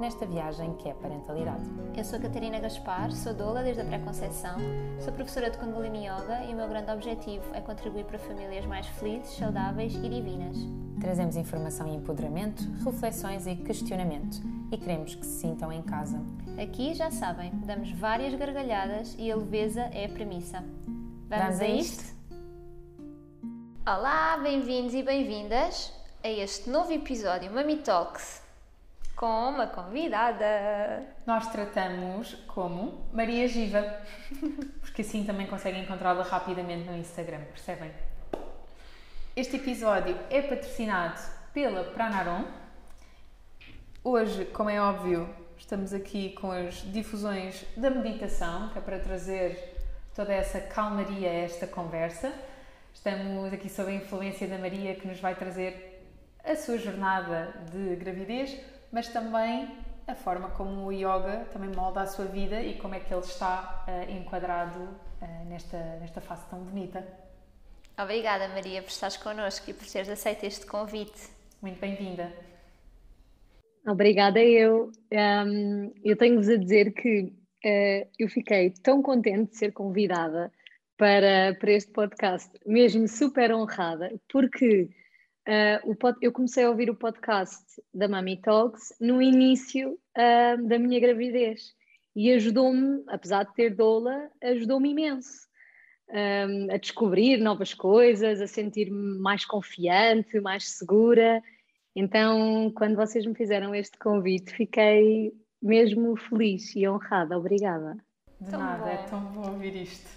nesta viagem que é parentalidade. Eu sou a Catarina Gaspar, sou doula desde a pré-conceição, sou professora de Kundalini Yoga e o meu grande objetivo é contribuir para famílias mais felizes, saudáveis e divinas. Trazemos informação e empoderamento, reflexões e questionamento e queremos que se sintam em casa. Aqui, já sabem, damos várias gargalhadas e a leveza é a premissa. Vamos, Vamos a isto? Olá, bem-vindos e bem-vindas a este novo episódio Mami Talks com uma convidada. Nós tratamos como Maria Giva, porque assim também conseguem encontrá-la rapidamente no Instagram, percebem? Este episódio é patrocinado pela Pranarom. Hoje, como é óbvio, estamos aqui com as difusões da meditação, que é para trazer toda essa calmaria a esta conversa. Estamos aqui sob a influência da Maria que nos vai trazer a sua jornada de gravidez, mas também a forma como o yoga também molda a sua vida e como é que ele está uh, enquadrado uh, nesta, nesta fase tão bonita. Obrigada, Maria, por estares connosco e por teres aceito este convite. Muito bem-vinda. Obrigada, eu. Um, eu tenho-vos a dizer que uh, eu fiquei tão contente de ser convidada para, para este podcast, mesmo super honrada, porque uh, o pod, eu comecei a ouvir o podcast da Mami Talks no início uh, da minha gravidez e ajudou-me, apesar de ter doula, ajudou-me imenso. Um, ah, a descobrir novas coisas, a sentir-me mais confiante, mais segura. Então, quando vocês me fizeram este convite, fiquei mesmo feliz e honrada. Obrigada. De tão nada, bom. é tão bom ouvir isto.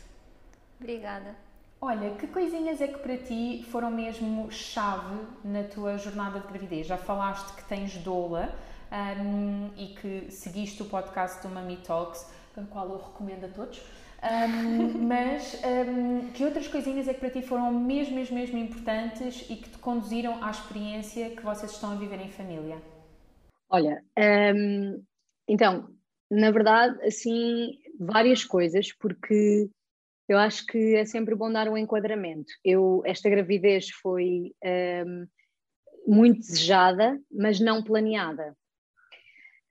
Obrigada. Olha, que coisinhas é que para ti foram mesmo chave na tua jornada de gravidez? Já falaste que tens doula um, e que seguiste o podcast do Mami Talks, o qual eu recomendo a todos. Um, mas um, que outras coisinhas é que para ti foram mesmo, mesmo, mesmo importantes e que te conduziram à experiência que vocês estão a viver em família? Olha, hum, então, na verdade, assim, várias coisas, porque eu acho que é sempre bom dar um enquadramento. Eu, esta gravidez foi um, muito desejada, mas não planeada.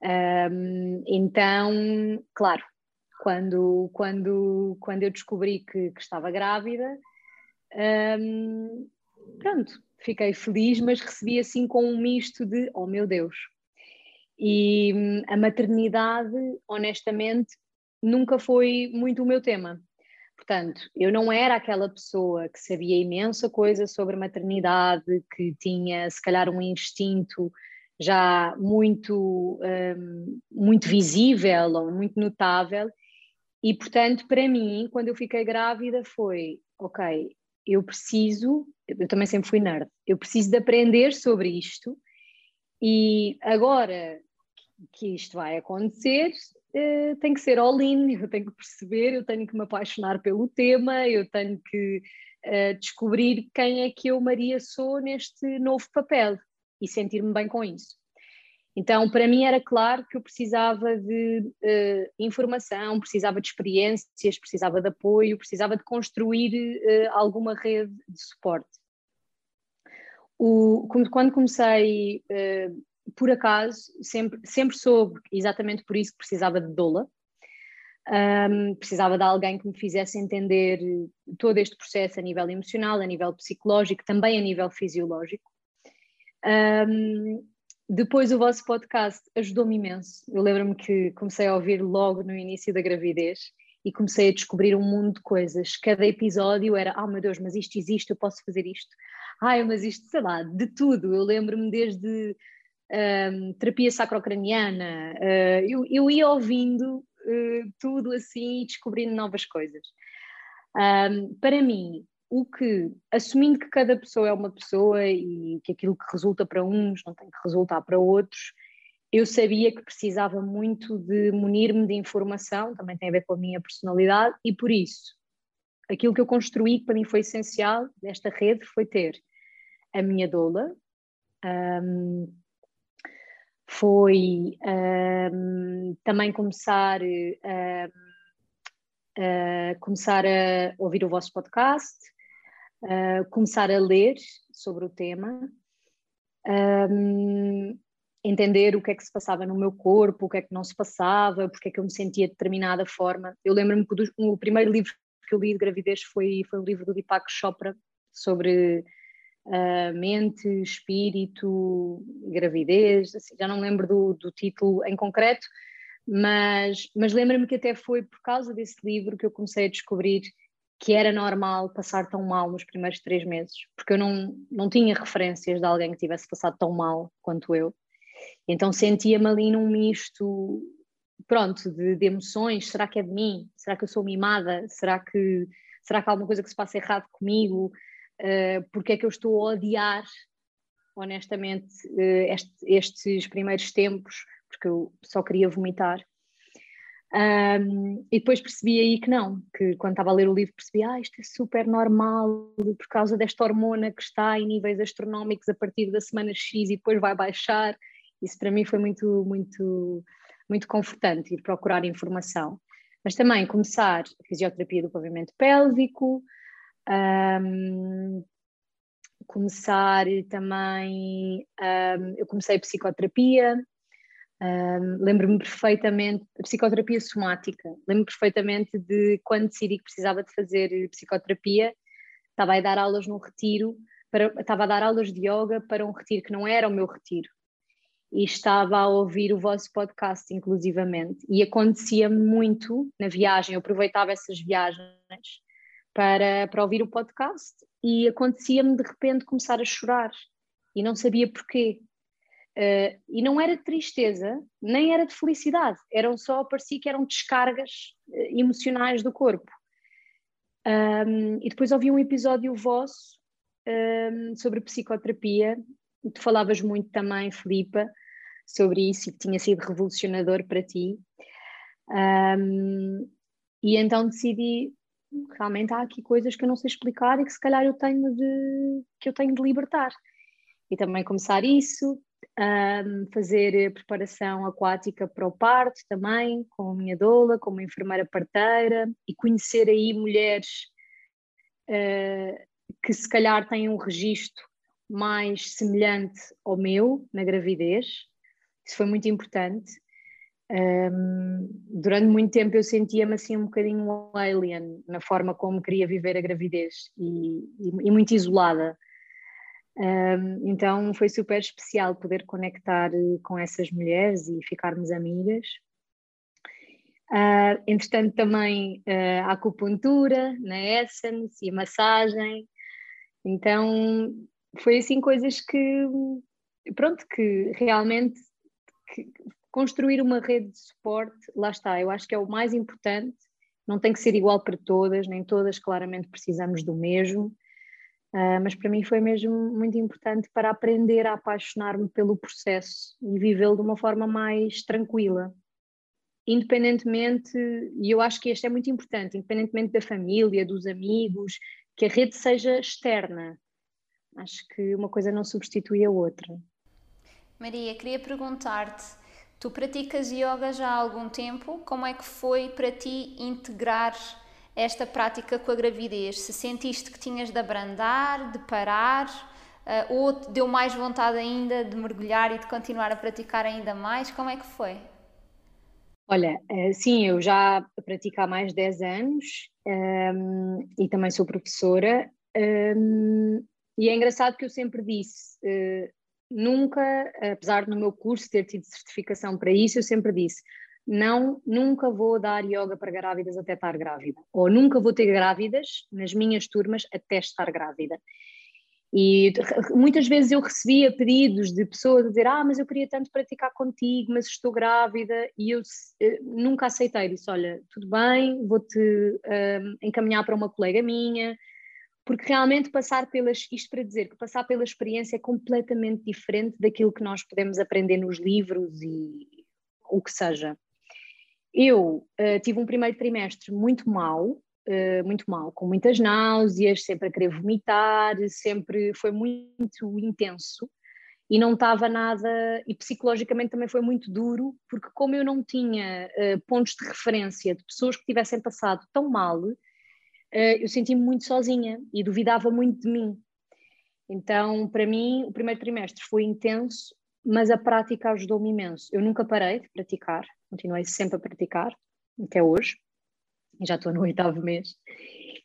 Um, então, claro, quando, quando, quando eu descobri que, que estava grávida, um, pronto, fiquei feliz, mas recebi assim com um misto de oh meu Deus. E hum, a maternidade, honestamente, nunca foi muito o meu tema. Portanto, eu não era aquela pessoa que sabia imensa coisa sobre maternidade, que tinha se calhar um instinto já muito, um, muito visível ou muito notável. E, portanto, para mim, quando eu fiquei grávida, foi: ok, eu preciso, eu também sempre fui nerd, eu preciso de aprender sobre isto. E agora que isto vai acontecer, uh, tem que ser all-in, eu tenho que perceber, eu tenho que me apaixonar pelo tema, eu tenho que uh, descobrir quem é que eu, Maria, sou neste novo papel e sentir-me bem com isso. Então, para mim era claro que eu precisava de uh, informação, precisava de experiências, precisava de apoio, precisava de construir uh, alguma rede de suporte. O, quando comecei uh, por acaso, sempre, sempre soube exatamente por isso que precisava de doula. Um, precisava de alguém que me fizesse entender todo este processo a nível emocional, a nível psicológico, também a nível fisiológico. Um, depois o vosso podcast ajudou-me imenso. Eu lembro-me que comecei a ouvir logo no início da gravidez e comecei a descobrir um mundo de coisas. Cada episódio era, ah oh, meu Deus, mas isto existe, eu posso fazer isto. Ai, mas isto, sei lá, de tudo. Eu lembro-me desde um, terapia sacrocraniana, uh, eu, eu, ia ouvindo uh, tudo assim e descobrindo novas coisas. Um, para mim, o que, assumindo que cada pessoa é uma pessoa e que aquilo que resulta para uns não tem que resultar para outros, eu sabia que precisava muito de munir-me de informação, também tem a ver com a minha personalidade, e por isso aquilo que eu construí, que para mim foi essencial desta rede, foi ter a minha doula, um, foi um, também começar, a começar a ouvir o vosso podcast, começar a ler sobre o tema, um, entender o que é que se passava no meu corpo, o que é que não se passava, porque é que eu me sentia de determinada forma. Eu lembro-me que o, primeiro livro que eu li de gravidez foi, foi o livro do Deepak Chopra sobre uh, mente, espírito, gravidez, assim, já não lembro do, do título em concreto, mas, mas lembro-me que até foi por causa desse livro que eu comecei a descobrir que era normal passar tão mal nos primeiros três meses, porque eu não, não tinha referências de alguém que tivesse passado tão mal quanto eu. Então sentia-me ali num misto, pronto, de, de, emoções. Será que é de mim? Será que eu sou mimada? Será que, será que há alguma coisa que se passa errado comigo? Uh, porque é que eu estou a odiar, honestamente, uh, este, estes primeiros tempos? Porque eu só queria vomitar. Um, e depois percebi aí que não, que quando estava a ler o livro percebi, ah, isto é super normal por causa desta hormona que está em níveis astronómicos a partir da semana X e depois vai baixar. Isso para mim foi muito, muito, muito confortante ir procurar informação. Mas também começar fisioterapia do pavimento pélvico, um, começar também, um, eu comecei psicoterapia, um, lembro-me perfeitamente, psicoterapia somática, lembro-me perfeitamente de quando decidi que precisava de fazer psicoterapia, estava a dar aulas num retiro, para, estava a dar aulas de yoga para um retiro que não era o meu retiro. E estava a ouvir o vosso podcast, inclusivamente. E acontecia muito na viagem, eu aproveitava essas viagens para, para ouvir o podcast e acontecia-me de repente começar a chorar e não sabia porquê. Uh, e não era de tristeza, nem era de felicidade, eram só, parecia que eram descargas uh, emocionais do corpo. Um, e depois ouvi um episódio vosso um, sobre psicoterapia, e tu falavas muito também, Filipa, sobre isso e que tinha sido revolucionador para ti. Um, e então decidi, realmente há aqui coisas que eu não sei explicar e que se calhar eu tenho de, que eu tenho de libertar. E também começar isso, um, fazer preparação aquática para o parto também, com a minha doula, com uma enfermeira parteira e conhecer aí mulheres uh, que se calhar têm um registro mais semelhante ao meu na gravidez. Isso foi muito importante. Um, durante muito tempo eu sentia-me assim um bocadinho alien na forma como queria viver a gravidez e, e, e muito isolada. Um, então foi super especial poder conectar eh, com essas mulheres e ficarmos amigas. Uh, entretanto, também uh, a acupuntura na Essence e a massagem. Então, foi assim coisas que, pronto, que realmente que construir uma rede de suporte, lá está, eu acho que é o mais importante. Não tem que ser igual para todas, nem todas claramente precisamos do mesmo. Uh, mas para mim foi mesmo muito importante para aprender a apaixonar-me pelo processo e vivê-lo de uma forma mais tranquila. Independentemente, e eu acho que este é muito importante, independentemente da família, dos amigos, que a rede seja externa. Acho que uma coisa não substitui a outra. Maria, queria perguntar-te: tu praticas yoga já há algum tempo? Como é que foi para ti integrar esta prática com a gravidez? Se sentiste que tinhas de abrandar, de parar, uh, ou deu mais vontade ainda de mergulhar e de continuar a praticar ainda mais? Como é que foi? Olha, eh, sim, eu já pratico há mais de 10 anos um, ehm, e também sou professora. Um, ehm, e é engraçado que eu sempre disse, uh, nunca, apesar do meu curso ter tido certificação para isso, eu sempre disse, não, nunca vou dar yoga para grávidas até estar grávida, ou nunca vou ter grávidas nas minhas turmas até estar grávida. E muitas vezes eu recebia pedidos de pessoas a dizer: Ah, mas eu queria tanto praticar contigo, mas estou grávida, e eu eh, nunca aceitei. Disse: Olha, tudo bem, vou-te um, encaminhar para uma colega minha, porque realmente passar pelas. Isto para dizer que passar pela experiência é completamente diferente daquilo que nós podemos aprender nos livros e o que seja. Eu uh, tive um primeiro trimestre muito mau, uh, muito mal, com muitas náuseas, sempre a querer vomitar, sempre foi muito intenso e não estava nada, e psicologicamente também foi muito duro, porque como eu não tinha uh, pontos de referência de pessoas que tivessem passado tão mal, eu senti-me muito sozinha e duvidava muito de mim. Então, para mim, o primeiro trimestre foi intenso, mas a prática ajudou-me imenso. Eu nunca parei de praticar, continuei sempre a praticar, até hoje, já estou no oitavo mês,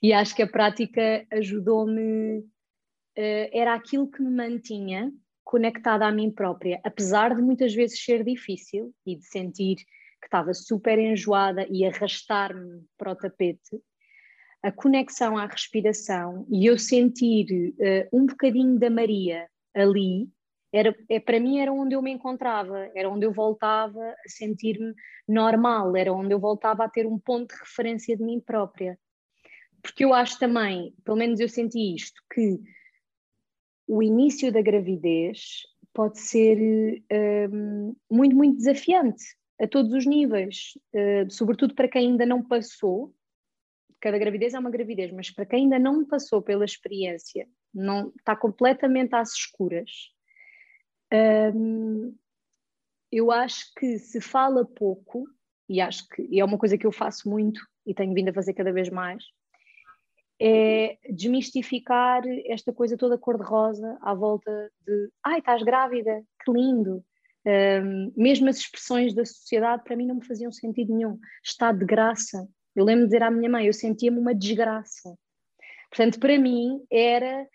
e acho que a prática ajudou-me, uh, era aquilo que me mantinha conectada a mim própria, apesar de muitas vezes ser difícil e de sentir que estava super enjoada e arrastar-me para o tapete, a conexão à respiração e eu sentir uh, um bocadinho da Maria ali, era, é, para mim era onde eu me encontrava, era onde eu voltava a sentir-me normal, era onde eu voltava a ter um ponto de referência de mim própria. Porque eu acho também, pelo menos eu senti isto, que o início da gravidez pode ser um, muito, muito desafiante a todos os níveis, uh, sobretudo para quem ainda não passou. Cada gravidez é uma gravidez, mas para quem ainda não passou pela experiência, não está completamente às escuras. Um, eu acho que se fala pouco, e acho que e é uma coisa que eu faço muito e tenho vindo a fazer cada vez mais, é desmistificar esta coisa toda cor-de-rosa à volta de ai, estás grávida, que lindo. Um, mesmo as expressões da sociedade para mim não me faziam sentido nenhum. Está de graça. Eu lembro de dizer à minha mãe, eu sentia-me uma desgraça. Portanto, para mim era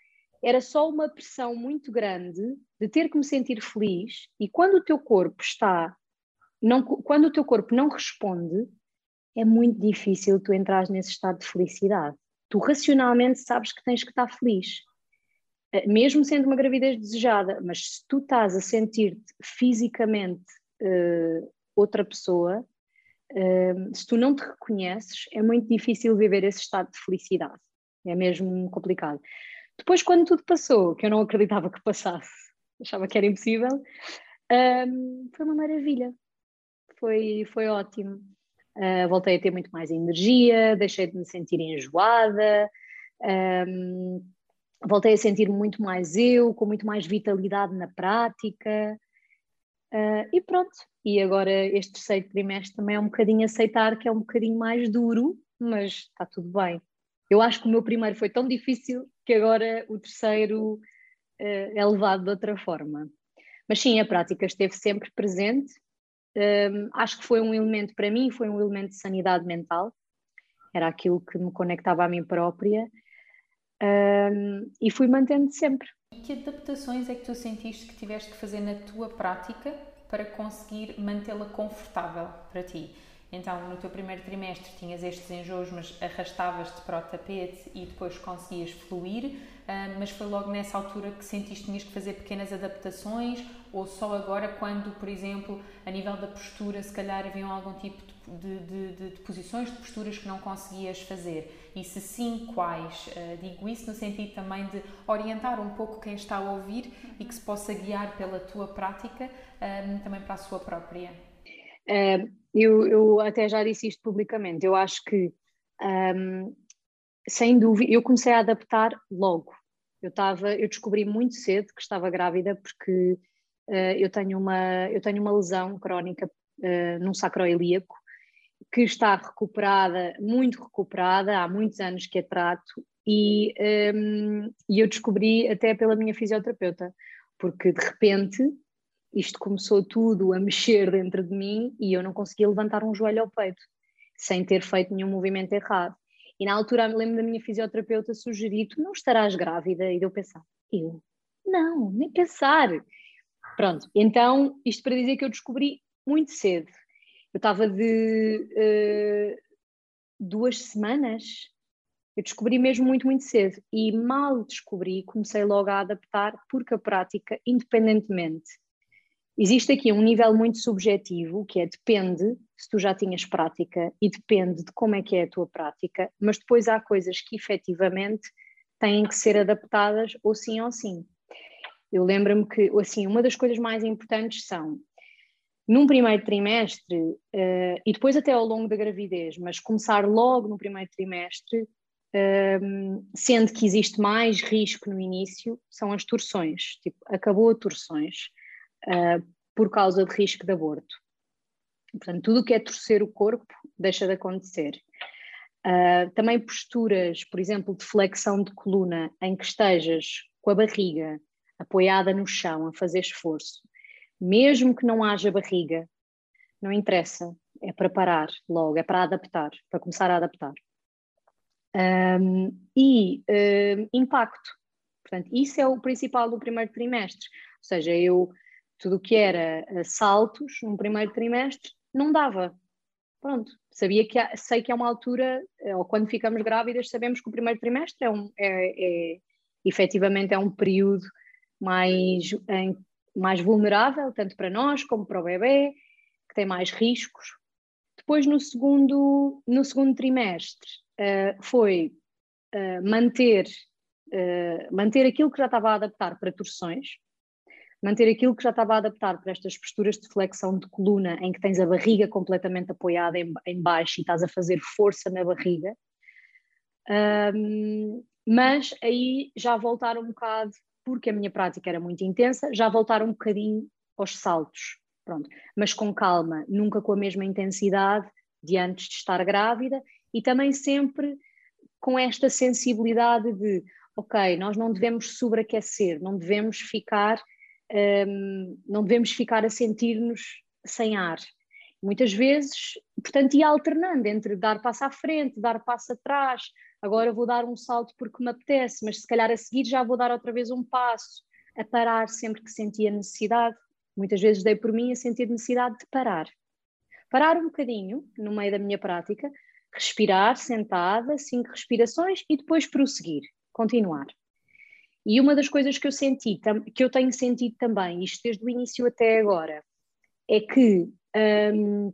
era só uma pressão muito grande de ter que me sentir feliz e quando o teu corpo está não, quando o teu corpo não responde é muito difícil tu entrar nesse estado de felicidade tu racionalmente sabes que tens que estar feliz, eh, mesmo sendo uma gravidez desejada, mas se tu estás a sentir-te fisicamente uh, outra pessoa, se tu não te reconheces, é muito difícil viver esse estado de felicidade. É mesmo complicado. Depois, quando tudo passou, que eu não acreditava que passasse, achava que era impossível, foi uma maravilha. Foi, foi ótimo. Uh, voltei a ter muito mais energia, deixei de me sentir enjoada, um, voltei a sentir muito mais eu, com muito mais vitalidade na prática. Uh, e pronto, e agora este terceiro trimestre também é um bocadinho aceitar que é um bocadinho mais duro, mas está tudo bem. Eu acho que o meu primeiro foi tão difícil que agora o terceiro uh, é levado de outra forma. Mas sim, a prática esteve sempre presente um, acho que foi um elemento, para mim, foi um elemento de sanidade mental, era aquilo que me conectava a mim própria um, e fui mantendo sempre. Que adaptações é que tu sentiste que tiveste que fazer na tua prática para conseguir mantê-la confortável para ti? Então, no teu primeiro trimestre tinhas estes enjoos, mas arrastavas-te para o tapete e depois conseguias fluir, ah, mas foi logo nessa altura que sentiste que tinhas que fazer pequenas adaptações ou só agora quando, por exemplo, a nível da postura, se calhar haviam algum tipo de, de, de, de posições, de posturas que não conseguias fazer? E se sim, quais? Uh, digo isso no sentido também de orientar um pouco quem está a ouvir e que se possa guiar pela tua prática também para a sua própria. Uh, eu, eu, até já disse isto publicamente, eu acho que um, sem dúvida, eu comecei a adaptar logo. Eu, estava, eu descobri muito cedo que estava grávida porque uh, eu, tenho uma, eu tenho uma lesão crónica uh, num sacroilíaco que está recuperada, muito recuperada, há muitos anos que a trato e, um, e eu descobri até pela minha fisioterapeuta, porque de repente isto começou tudo a mexer dentro de mim e eu não conseguia levantar um joelho ao peito, sem ter feito nenhum movimento errado. E na altura lembro da minha fisioterapeuta sugerir: tu não estarás grávida? E eu pensar: eu? Não, nem pensar. Pronto, então isto para dizer que eu descobri muito cedo. Eu estava de uh, duas semanas, eu descobri mesmo muito, muito cedo. E mal descobri, comecei logo a adaptar, porque a prática, independentemente Existe aqui um nível muito subjetivo, que é depende se tu já tinhas prática e depende de como é que é a tua prática, mas depois há coisas que efetivamente têm que ser adaptadas ou sim ou sim. Eu lembro-me que, assim, uma das coisas mais importantes são num primeiro trimestre uh, e depois até ao longo da gravidez, mas começar logo no primeiro trimestre, um, sendo que existe mais risco no início, são as torções. Tipo, acabou a torções uh, por causa de risco de aborto. Portanto, tudo o que é torcer o corpo deixa de acontecer. Uh, também posturas, por exemplo, de flexão de coluna, em que estejas com a barriga apoiada no chão, a fazer esforço, mesmo que não haja barriga, não interessa, é para parar logo, é para adaptar, para começar a adaptar. Um, e um, impacto, portanto, isso é o principal do primeiro trimestre, ou seja, eu, tudo o que era eh, saltos no primeiro trimestre, não dava, pronto, sabia que há, sei que é uma altura, eh, ou quando ficamos grávidas, sabemos que o primeiro trimestre é, um, é, é efetivamente é um período mais, em, mais vulnerável, tanto para nós como para o bebê, que tem mais riscos. Depois, no segundo, no segundo trimestre, uh, foi uh, manter, uh, manter aquilo que já estava a adaptar para torções, manter aquilo que já estava a adaptar para estas posturas de flexão de coluna, em que tens a barriga completamente apoiada em, em baixo e estás a fazer força na barriga. Um, mas aí já voltar um bocado, porque a minha prática era muito intensa, já voltar um bocadinho aos saltos, pronto, mas com calma, nunca com a mesma intensidade de antes de estar grávida e também sempre com esta sensibilidade de, ok, nós não devemos sobreaquecer, não devemos ficar um, não devemos ficar a sentir-nos sem ar. Muitas vezes, portanto, ia alternando entre dar passo à frente, dar passo atrás, agora vou dar um salto porque me apetece, mas se calhar a seguir já vou dar outra vez um passo, a parar sempre que sentia necessidade. Muitas vezes dei por mim a sentir necessidade de parar. Parar um bocadinho no meio da minha prática, respirar sentada, cinco respirações e depois prosseguir, continuar. E uma das coisas que eu senti, que eu tenho sentido também, isto desde o início até agora, é que um,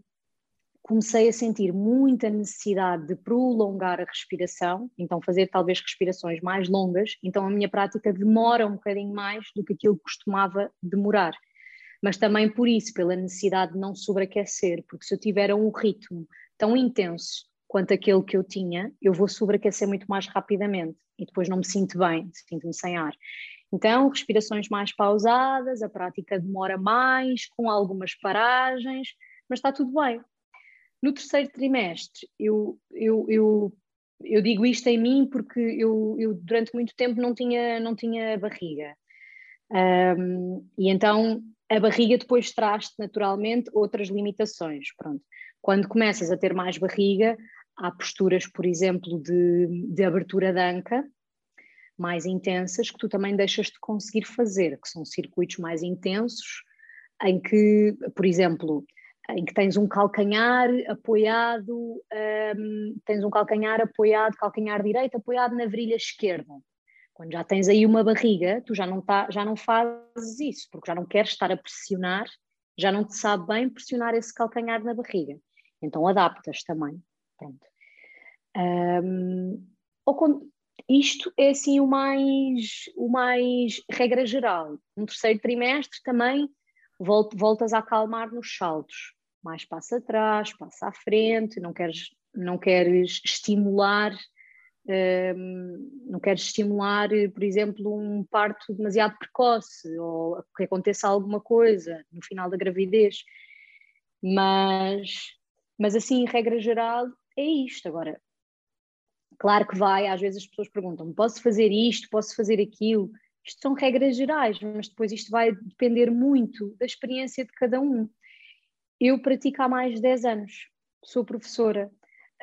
comecei a sentir muita necessidade de prolongar a respiração, então fazer talvez respirações mais longas, então a minha prática demora um bocadinho mais do que aquilo que costumava demorar. Mas também por isso, pela necessidade de não sobreaquecer, porque se eu tiver um ritmo tão intenso quanto aquele que eu tinha, eu vou sobreaquecer muito mais rapidamente e depois não me sinto bem, sinto-me sem ar. Então, respirações mais pausadas, a prática demora mais, com algumas paragens, mas está tudo bem. No terceiro trimestre, eu, eu, eu, eu digo isto em mim porque eu, eu durante muito tempo não tinha, não tinha barriga. Um, e então a barriga depois traz naturalmente outras limitações. Pronto. Quando começas a ter mais barriga, Há posturas, por exemplo, de, de abertura de anca mais intensas que tu também deixas de conseguir fazer, que são circuitos mais intensos, em que, por exemplo, em que tens um calcanhar apoiado, um, tens um calcanhar apoiado, calcanhar direito apoiado na virilha esquerda. Quando já tens aí uma barriga, tu já não, tá, já não fazes isso, porque já não queres estar a pressionar, já não te sabe bem pressionar esse calcanhar na barriga. Então adaptas também. Pronto. Um, isto é assim o mais, o mais regra geral. No terceiro trimestre também voltas a acalmar nos saltos. Mais passa atrás, passa à frente, não queres, não queres estimular, um, não queres estimular, por exemplo, um parto demasiado precoce ou que aconteça alguma coisa no final da gravidez. Mas, mas assim, regra geral, é isto. Agora, claro que vai, às vezes as pessoas perguntam: posso fazer isto, posso fazer aquilo? Isto são regras gerais, mas depois isto vai depender muito da experiência de cada um. Eu pratico há mais de 10 anos, sou professora,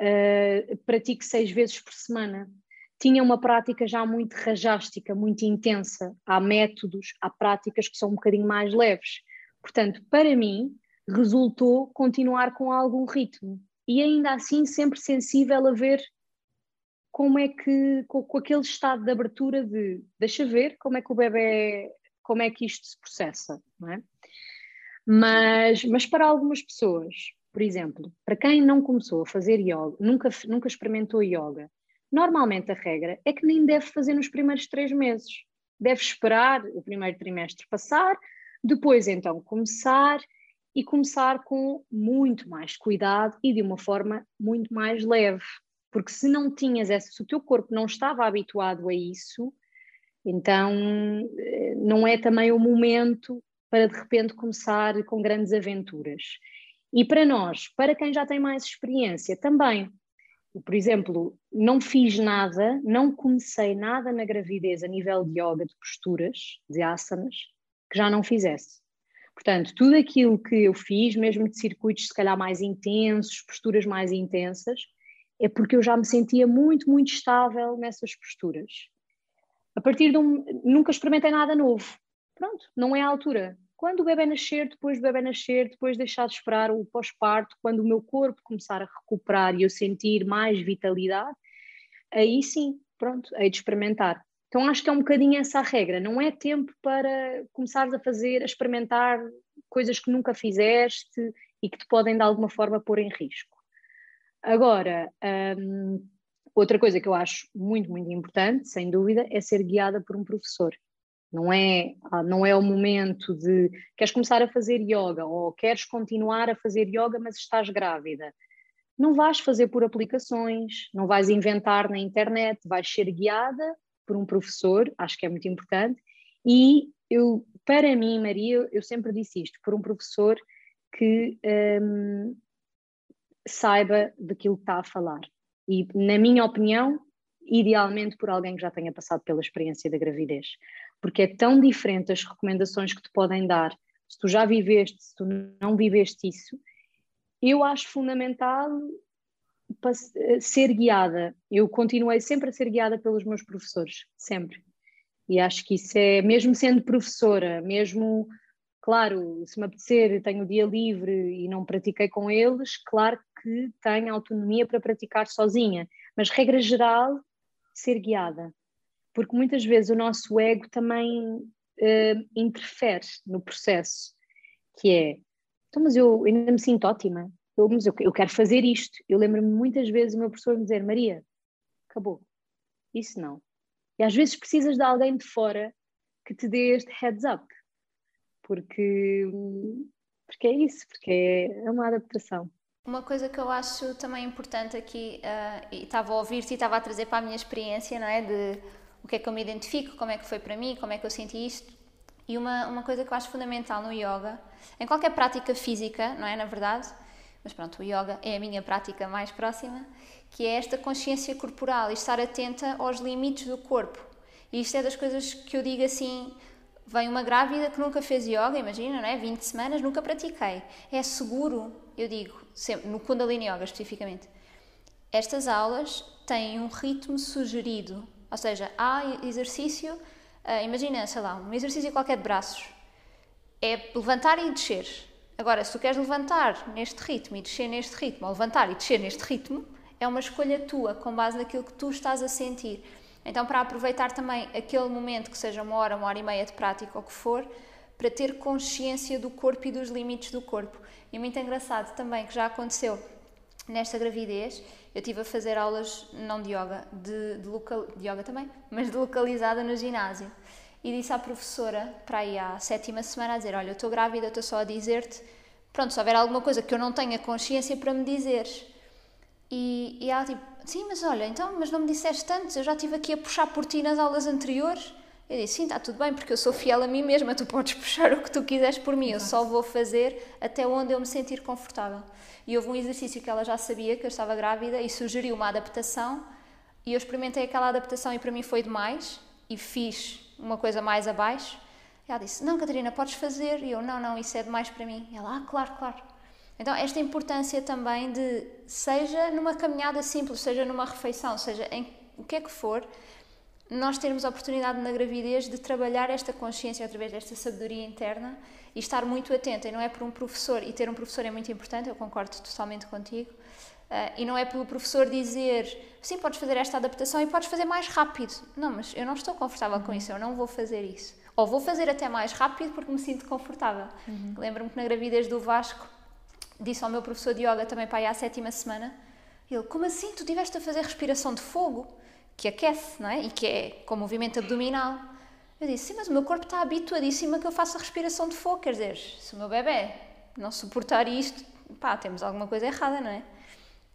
uh, pratico seis vezes por semana. Tinha uma prática já muito rajástica, muito intensa. Há métodos, há práticas que são um bocadinho mais leves. Portanto, para mim, resultou continuar com algum ritmo e ainda assim sempre sensível a ver como é que, com, com, aquele estado de abertura de deixa ver como é que o bebê, como é que isto se processa, não é? Mas, mas para algumas pessoas, por exemplo, para quem não começou a fazer yoga, nunca, nunca experimentou yoga, normalmente a regra é que nem deve fazer nos primeiros três meses. Deve esperar o primeiro trimestre passar, depois então começar e começar com muito mais cuidado e de uma forma muito mais leve. Porque se não tinhas essa, se o teu corpo não estava habituado a isso, então eh, não é também o momento para de repente começar com grandes aventuras. E para nós, para quem já tem mais experiência, também. Por exemplo, não fiz nada, não comecei nada na gravidez a nível de yoga, de posturas, de asanas, que já não fizesse. Portanto, tudo aquilo que eu fiz, mesmo de circuitos se calhar mais intensos, posturas mais intensas, é porque eu já me sentia muito, muito estável nessas posturas. A partir de um. Nunca experimentei nada novo. Pronto, não é a altura. Quando o bebê nascer, depois do bebê nascer, depois deixar de esperar o pós-parto, quando o meu corpo começar a recuperar e eu sentir mais vitalidade, aí sim, pronto, hei de experimentar. Então acho que é um bocadinho essa a regra, não é tempo para começares a fazer, a experimentar coisas que nunca fizeste e que te podem de alguma forma pôr em risco. Agora, hum, outra coisa que eu acho muito, muito importante, sem dúvida, é ser guiada por um professor. Não é, ah, não é o momento de queres começar a fazer yoga ou queres continuar a fazer yoga, mas estás grávida. Não vais fazer por aplicações, não vais inventar na internet, vais ser guiada por um professor, acho que é muito importante. E eu, para mim, Maria, eu sempre disse isto, por um professor que um, saiba daquilo que está a falar. E, na minha opinião, idealmente por alguém que já tenha passado pela experiência da gravidez porque é tão diferente as recomendações que te podem dar, se tu já viveste, se tu não viveste isso, eu acho fundamental ser guiada. Eu continuei sempre a ser guiada pelos meus professores, sempre. E acho que isso é, mesmo sendo professora, mesmo, claro, se me apetecer, tenho o dia livre e não pratiquei com eles, claro que tenho autonomia para praticar sozinha, mas regra geral, ser guiada porque muitas vezes o nosso ego também uh, interfere no processo, que é, então, mas eu ainda me sinto ótima, eu, mas eu, eu quero fazer isto. Eu lembro-me muitas vezes o meu professor me dizer, Maria, acabou, isso não. E às vezes precisas de alguém de fora que te dê este heads up, porque, porque é isso, porque é uma adaptação. Uma coisa que eu acho também importante aqui, uh, e estava a ouvir-te e estava a trazer para a minha experiência, não é? De o que é que eu me identifico, como é que foi para mim, como é que eu senti isto. E uma, uma coisa que eu acho fundamental no yoga, em qualquer prática física, não é? Na verdade, mas pronto, o yoga é a minha prática mais próxima, que é esta consciência corporal e estar atenta aos limites do corpo. E isto é das coisas que eu digo assim. Vem uma grávida que nunca fez yoga, imagina, não é? 20 semanas, nunca pratiquei. É seguro, eu digo, sempre, no Kundalini Yoga especificamente. Estas aulas têm um ritmo sugerido ou seja, há exercício, uh, imagina, sei lá, um exercício qualquer de braços. É levantar e descer. Agora, se tu queres levantar neste ritmo e descer neste ritmo, ou levantar e descer neste ritmo, é uma escolha tua, com base naquilo que tu estás a sentir. Então, para aproveitar também aquele momento, que seja uma hora, uma hora e meia de prática ou o que for, para ter consciência do corpo e dos limites do corpo. E muito engraçado também que já aconteceu nesta gravidez, eu estive a fazer aulas, não de yoga, de, de, local, de yoga também, mas de localizada no ginásio. E disse à professora, para aí à sétima semana, a dizer: Olha, eu estou grávida, estou só a dizer-te, pronto, se houver alguma coisa que eu não tenha consciência para me dizeres. E, e ela tipo: Sim, mas olha, então, mas não me disseste antes, eu já estive aqui a puxar por ti nas aulas anteriores. Eu disse: Sim, está tudo bem, porque eu sou fiel a mim mesma, tu podes puxar o que tu quiseres por mim, eu só vou fazer até onde eu me sentir confortável. E houve um exercício que ela já sabia que eu estava grávida e sugeriu uma adaptação e eu experimentei aquela adaptação e para mim foi demais e fiz uma coisa mais abaixo. E ela disse: Não, Catarina, podes fazer. E eu: Não, não, isso é demais para mim. E ela: Ah, claro, claro. Então, esta importância também de, seja numa caminhada simples, seja numa refeição, seja em o que é que for, nós termos a oportunidade na gravidez de trabalhar esta consciência através desta sabedoria interna e estar muito atenta. E não é por um professor, e ter um professor é muito importante, eu concordo totalmente contigo. Uh, e não é pelo professor dizer sim, podes fazer esta adaptação e podes fazer mais rápido. Não, mas eu não estou confortável uhum. com isso, eu não vou fazer isso. Ou vou fazer até mais rápido porque me sinto confortável. Uhum. Lembro-me que na gravidez do Vasco disse ao meu professor de yoga também para aí à sétima semana: ele, como assim? Tu tiveste a fazer respiração de fogo? Que aquece, não é? E que é com movimento abdominal. Eu disse, sim, mas o meu corpo está habituadíssimo a que eu faça respiração de fogo, quer dizer, se o meu bebê não suportar isto, pá, temos alguma coisa errada, não é?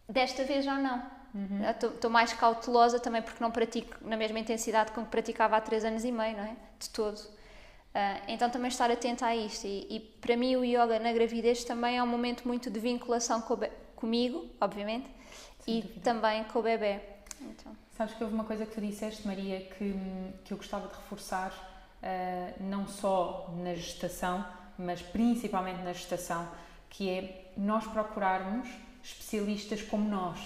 Desta vez já não. Uhum. Estou mais cautelosa também porque não pratico na mesma intensidade com que praticava há 3 anos e meio, não é? De todo. Uh, então também estar atenta a isto. E, e, para mim o yoga na gravidez também é um momento muito de vinculação com comigo, obviamente, Sim, e também com o bebê. Então. Sabes que houve uma coisa que tu disseste, Maria, que, que eu gostava de reforçar, uh, não só na gestação, mas principalmente na gestação, que é nós procurarmos especialistas como nós.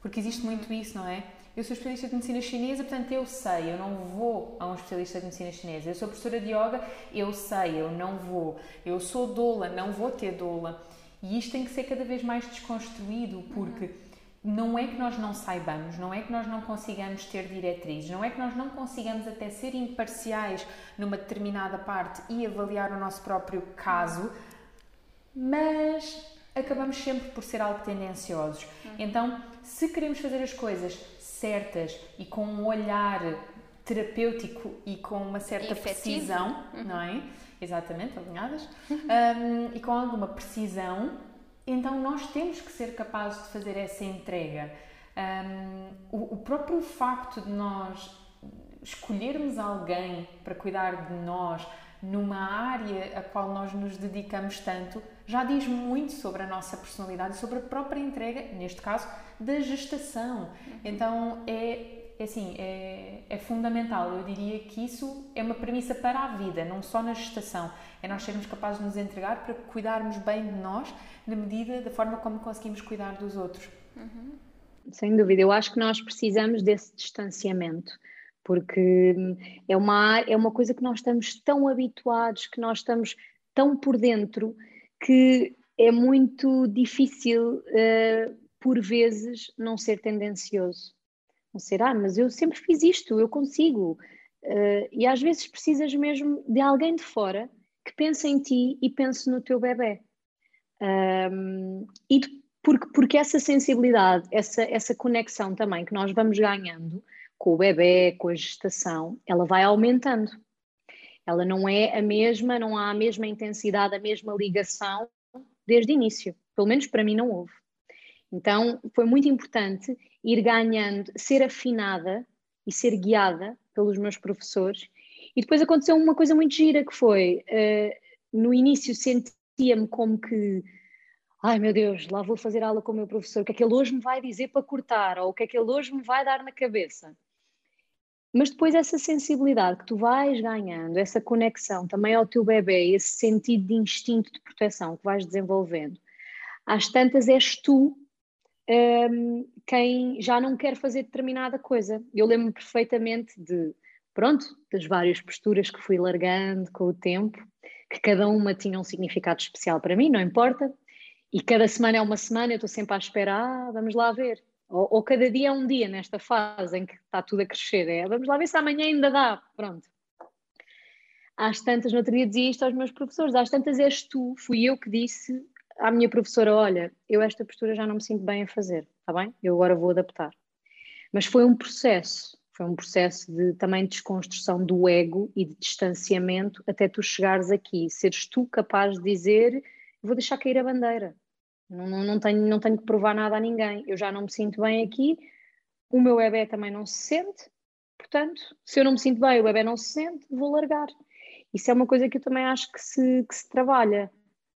Porque existe muito isso, não é? Eu sou especialista de medicina chinesa, portanto eu sei, eu não vou a um especialista de medicina chinesa. Eu sou professora de yoga, eu sei, eu não vou. Eu sou doula, não vou ter doula. E isto tem que ser cada vez mais desconstruído, porque não é que nós não saibamos, não é que nós não consigamos ter diretrizes, não é que nós não consigamos até ser imparciais numa determinada parte e avaliar o nosso próprio caso, mas acabamos sempre por ser algo tendenciosos. Então, se queremos fazer as coisas certas e com um olhar terapêutico e com uma certa precisão, uhum. não é? Exatamente, alinhadas, um, e com alguma precisão, então nós temos que ser capazes de fazer essa entrega. Um, o, o próprio facto de nós escolhermos alguém para cuidar de nós numa área a qual nós nos dedicamos tanto já diz muito sobre a nossa personalidade e sobre a própria entrega, neste caso, da gestação. Uhum. Então é, é assim, é, é, fundamental. Eu diria que isso é uma premissa para a vida, não só na gestação. É nós sermos capazes de nos entregar para cuidarmos bem de nós, na medida da forma como conseguimos cuidar dos outros. Uhum. Sem dúvida, eu acho que nós precisamos desse distanciamento porque é uma, é uma coisa que nós estamos tão habituados, que nós estamos tão por dentro, que é muito difícil, uh, por vezes, não ser tendencioso. Não ser, ah, mas eu sempre fiz isto, eu consigo. Uh, e às vezes precisas mesmo de alguém de fora que pense em ti e pense no teu bebê. Um, e porque, porque essa sensibilidade, essa, essa conexão também que nós vamos ganhando, com o bebê, com a gestação, ela vai aumentando. Ela não é a mesma, não há a mesma intensidade, a mesma ligação desde o início. Pelo menos para mim não houve. Então foi muito importante ir ganhando, ser afinada e ser guiada pelos meus professores. E depois aconteceu uma coisa muito gira que foi, uh, no início sentia-me como que ai meu Deus, lá vou fazer aula com o meu professor, o que é que ele hoje me vai dizer para cortar, ou o que é que ele hoje me vai dar na cabeça. Mas depois essa sensibilidade que tu vais ganhando, essa conexão também ao teu bebê, esse sentido de instinto de proteção que vais desenvolvendo, às tantas és tu um, quem já não quer fazer determinada coisa. Eu lembro-me perfeitamente de, pronto, das várias posturas que fui largando com o tempo, que cada uma tinha um significado especial para mim, não importa, e cada semana é uma semana, eu estou sempre à espera, ah, vamos lá ver. Ou, ou, cada dia é um dia nesta fase em que está tudo a crescer. É, vamos lá ver se amanhã ainda dá. Pronto. Às tantas, no outro dia dizia isto aos meus professores, às tantas és tu, fui eu que disse à minha professora, olha, eu esta postura já não me sinto bem a fazer, está bem? Eu agora vou adaptar. Mas foi um processo, foi um processo de também desconstrução do ego e de distanciamento até tu chegares aqui, seres tu capaz de dizer, vou deixar cair a bandeira, não, não, não, tenho, não tenho que provar nada a ninguém. Eu já não me sinto bem aqui, o meu bebê também não se sente, portanto, se eu não me sinto bem, o bebê não se sente, vou largar. Isso é uma coisa que eu também acho que se, que se trabalha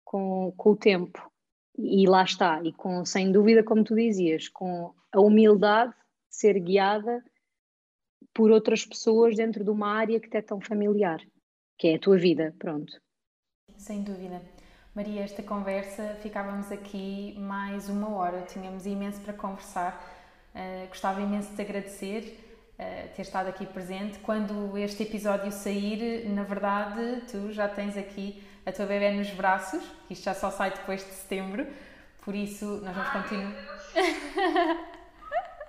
com, com o tempo. E lá está, e com, sem dúvida, como tu dizias, com a humildade de ser guiada por outras pessoas dentro de uma área que te é tão familiar, que é a tua vida, pronto. Sem dúvida. Maria, esta conversa, ficávamos aqui mais uma hora, tínhamos imenso para conversar. Uh, gostava imenso de te agradecer uh, ter estado aqui presente. Quando este episódio sair, na verdade, tu já tens aqui a tua bebê nos braços, isto já só sai depois de setembro, por isso nós vamos continuar.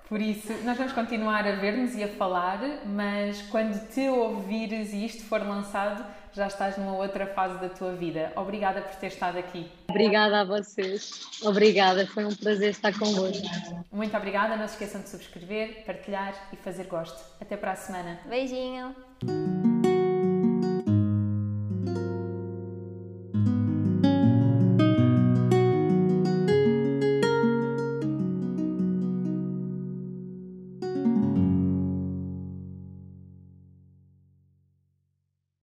Por isso, nós vamos continuar a ver-nos e a falar, mas quando te ouvires e isto for lançado, já estás numa outra fase da tua vida. Obrigada por ter estado aqui. Obrigada a vocês. Obrigada, foi um prazer estar convosco. Muito obrigada. Não se esqueçam de subscrever, partilhar e fazer gosto. Até para a semana. Beijinho.